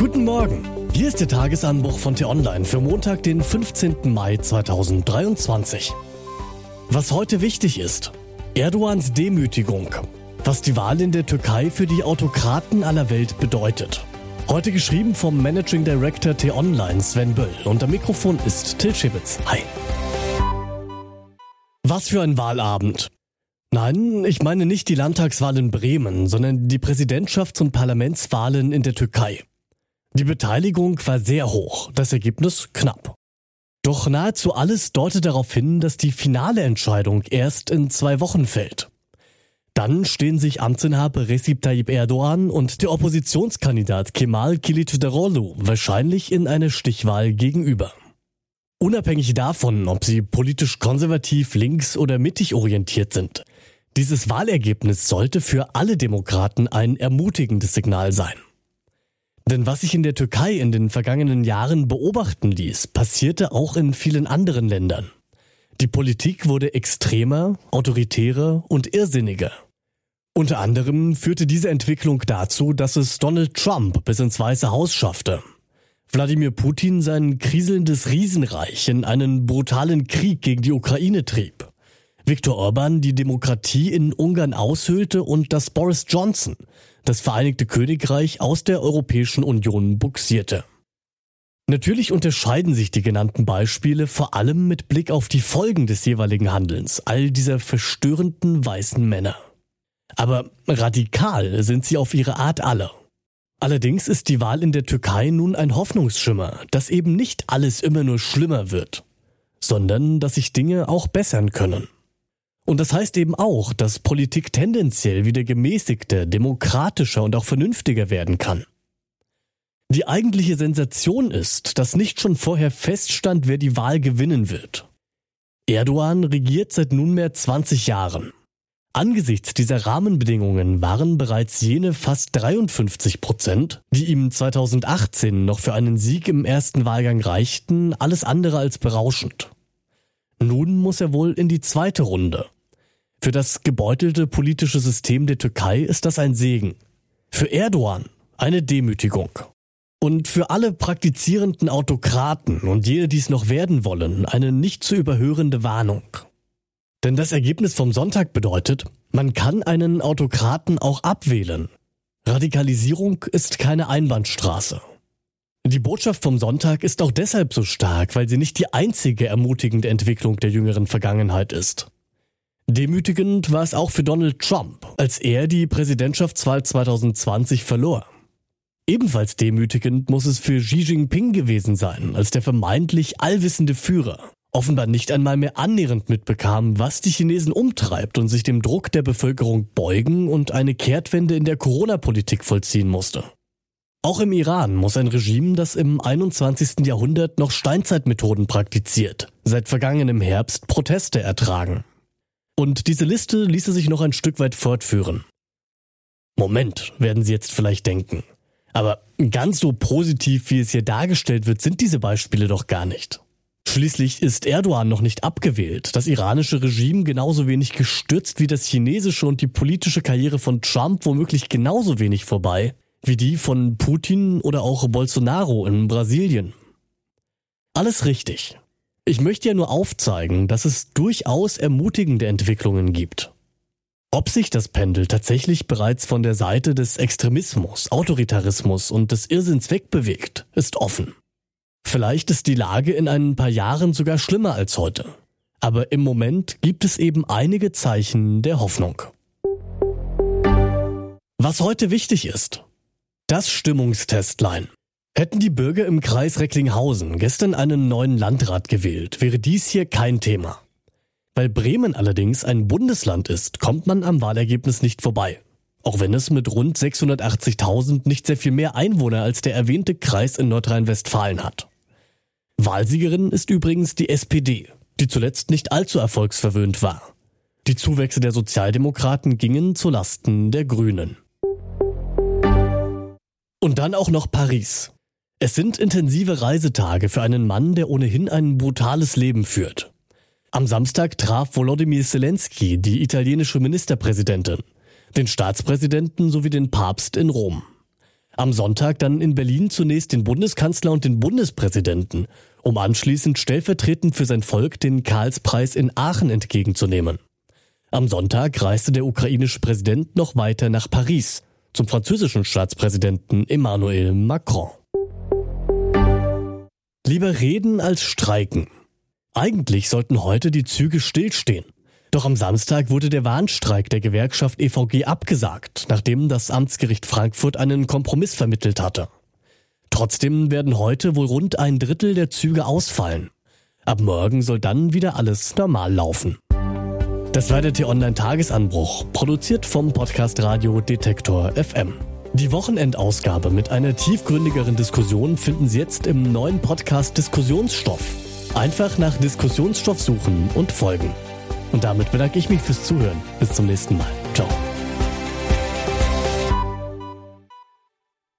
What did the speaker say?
Guten Morgen. Hier ist der Tagesanbruch von T-Online für Montag, den 15. Mai 2023. Was heute wichtig ist. Erdogans Demütigung. Was die Wahl in der Türkei für die Autokraten aller Welt bedeutet. Heute geschrieben vom Managing Director T-Online Sven Böll und Mikrofon ist Till Schibitz. Hi. Was für ein Wahlabend. Nein, ich meine nicht die Landtagswahl in Bremen, sondern die Präsidentschafts- und Parlamentswahlen in der Türkei. Die Beteiligung war sehr hoch, das Ergebnis knapp. Doch nahezu alles deutet darauf hin, dass die finale Entscheidung erst in zwei Wochen fällt. Dann stehen sich Amtsinhaber Recep Tayyip Erdogan und der Oppositionskandidat Kemal Kılıçdaroğlu wahrscheinlich in einer Stichwahl gegenüber. Unabhängig davon, ob sie politisch konservativ, links oder mittig orientiert sind, dieses Wahlergebnis sollte für alle Demokraten ein ermutigendes Signal sein. Denn was sich in der Türkei in den vergangenen Jahren beobachten ließ, passierte auch in vielen anderen Ländern. Die Politik wurde extremer, autoritärer und irrsinniger. Unter anderem führte diese Entwicklung dazu, dass es Donald Trump bis ins Weiße Haus schaffte. Wladimir Putin sein kriselndes Riesenreich in einen brutalen Krieg gegen die Ukraine trieb. Viktor Orban die Demokratie in Ungarn aushöhlte und dass Boris Johnson das Vereinigte Königreich aus der Europäischen Union buxierte. Natürlich unterscheiden sich die genannten Beispiele vor allem mit Blick auf die Folgen des jeweiligen Handelns all dieser verstörenden weißen Männer. Aber radikal sind sie auf ihre Art alle. Allerdings ist die Wahl in der Türkei nun ein Hoffnungsschimmer, dass eben nicht alles immer nur schlimmer wird, sondern dass sich Dinge auch bessern können. Und das heißt eben auch, dass Politik tendenziell wieder gemäßigter, demokratischer und auch vernünftiger werden kann. Die eigentliche Sensation ist, dass nicht schon vorher feststand, wer die Wahl gewinnen wird. Erdogan regiert seit nunmehr 20 Jahren. Angesichts dieser Rahmenbedingungen waren bereits jene fast 53 Prozent, die ihm 2018 noch für einen Sieg im ersten Wahlgang reichten, alles andere als berauschend. Nun muss er wohl in die zweite Runde. Für das gebeutelte politische System der Türkei ist das ein Segen. Für Erdogan eine Demütigung. Und für alle praktizierenden Autokraten und jene, die es noch werden wollen, eine nicht zu überhörende Warnung. Denn das Ergebnis vom Sonntag bedeutet, man kann einen Autokraten auch abwählen. Radikalisierung ist keine Einbahnstraße. Die Botschaft vom Sonntag ist auch deshalb so stark, weil sie nicht die einzige ermutigende Entwicklung der jüngeren Vergangenheit ist. Demütigend war es auch für Donald Trump, als er die Präsidentschaftswahl 2020 verlor. Ebenfalls demütigend muss es für Xi Jinping gewesen sein, als der vermeintlich allwissende Führer offenbar nicht einmal mehr annähernd mitbekam, was die Chinesen umtreibt und sich dem Druck der Bevölkerung beugen und eine Kehrtwende in der Corona-Politik vollziehen musste. Auch im Iran muss ein Regime, das im 21. Jahrhundert noch Steinzeitmethoden praktiziert, seit vergangenem Herbst Proteste ertragen. Und diese Liste ließe sich noch ein Stück weit fortführen. Moment, werden Sie jetzt vielleicht denken. Aber ganz so positiv, wie es hier dargestellt wird, sind diese Beispiele doch gar nicht. Schließlich ist Erdogan noch nicht abgewählt, das iranische Regime genauso wenig gestürzt wie das chinesische und die politische Karriere von Trump womöglich genauso wenig vorbei wie die von Putin oder auch Bolsonaro in Brasilien. Alles richtig. Ich möchte ja nur aufzeigen, dass es durchaus ermutigende Entwicklungen gibt. Ob sich das Pendel tatsächlich bereits von der Seite des Extremismus, Autoritarismus und des Irrsinns wegbewegt, ist offen. Vielleicht ist die Lage in ein paar Jahren sogar schlimmer als heute. Aber im Moment gibt es eben einige Zeichen der Hoffnung. Was heute wichtig ist. Das Stimmungstestlein. Hätten die Bürger im Kreis Recklinghausen gestern einen neuen Landrat gewählt, wäre dies hier kein Thema. Weil Bremen allerdings ein Bundesland ist, kommt man am Wahlergebnis nicht vorbei. Auch wenn es mit rund 680.000 nicht sehr viel mehr Einwohner als der erwähnte Kreis in Nordrhein-Westfalen hat. Wahlsiegerin ist übrigens die SPD, die zuletzt nicht allzu erfolgsverwöhnt war. Die Zuwächse der Sozialdemokraten gingen zu Lasten der Grünen. Und dann auch noch Paris. Es sind intensive Reisetage für einen Mann, der ohnehin ein brutales Leben führt. Am Samstag traf Volodymyr Zelensky die italienische Ministerpräsidentin, den Staatspräsidenten sowie den Papst in Rom. Am Sonntag dann in Berlin zunächst den Bundeskanzler und den Bundespräsidenten, um anschließend stellvertretend für sein Volk den Karlspreis in Aachen entgegenzunehmen. Am Sonntag reiste der ukrainische Präsident noch weiter nach Paris zum französischen Staatspräsidenten Emmanuel Macron. Lieber reden als streiken. Eigentlich sollten heute die Züge stillstehen. Doch am Samstag wurde der Warnstreik der Gewerkschaft EVG abgesagt, nachdem das Amtsgericht Frankfurt einen Kompromiss vermittelt hatte. Trotzdem werden heute wohl rund ein Drittel der Züge ausfallen. Ab morgen soll dann wieder alles normal laufen. Das war der T-Online-Tagesanbruch, produziert vom Podcast Radio Detektor FM. Die Wochenendausgabe mit einer tiefgründigeren Diskussion finden Sie jetzt im neuen Podcast Diskussionsstoff. Einfach nach Diskussionsstoff suchen und folgen. Und damit bedanke ich mich fürs Zuhören. Bis zum nächsten Mal. Ciao.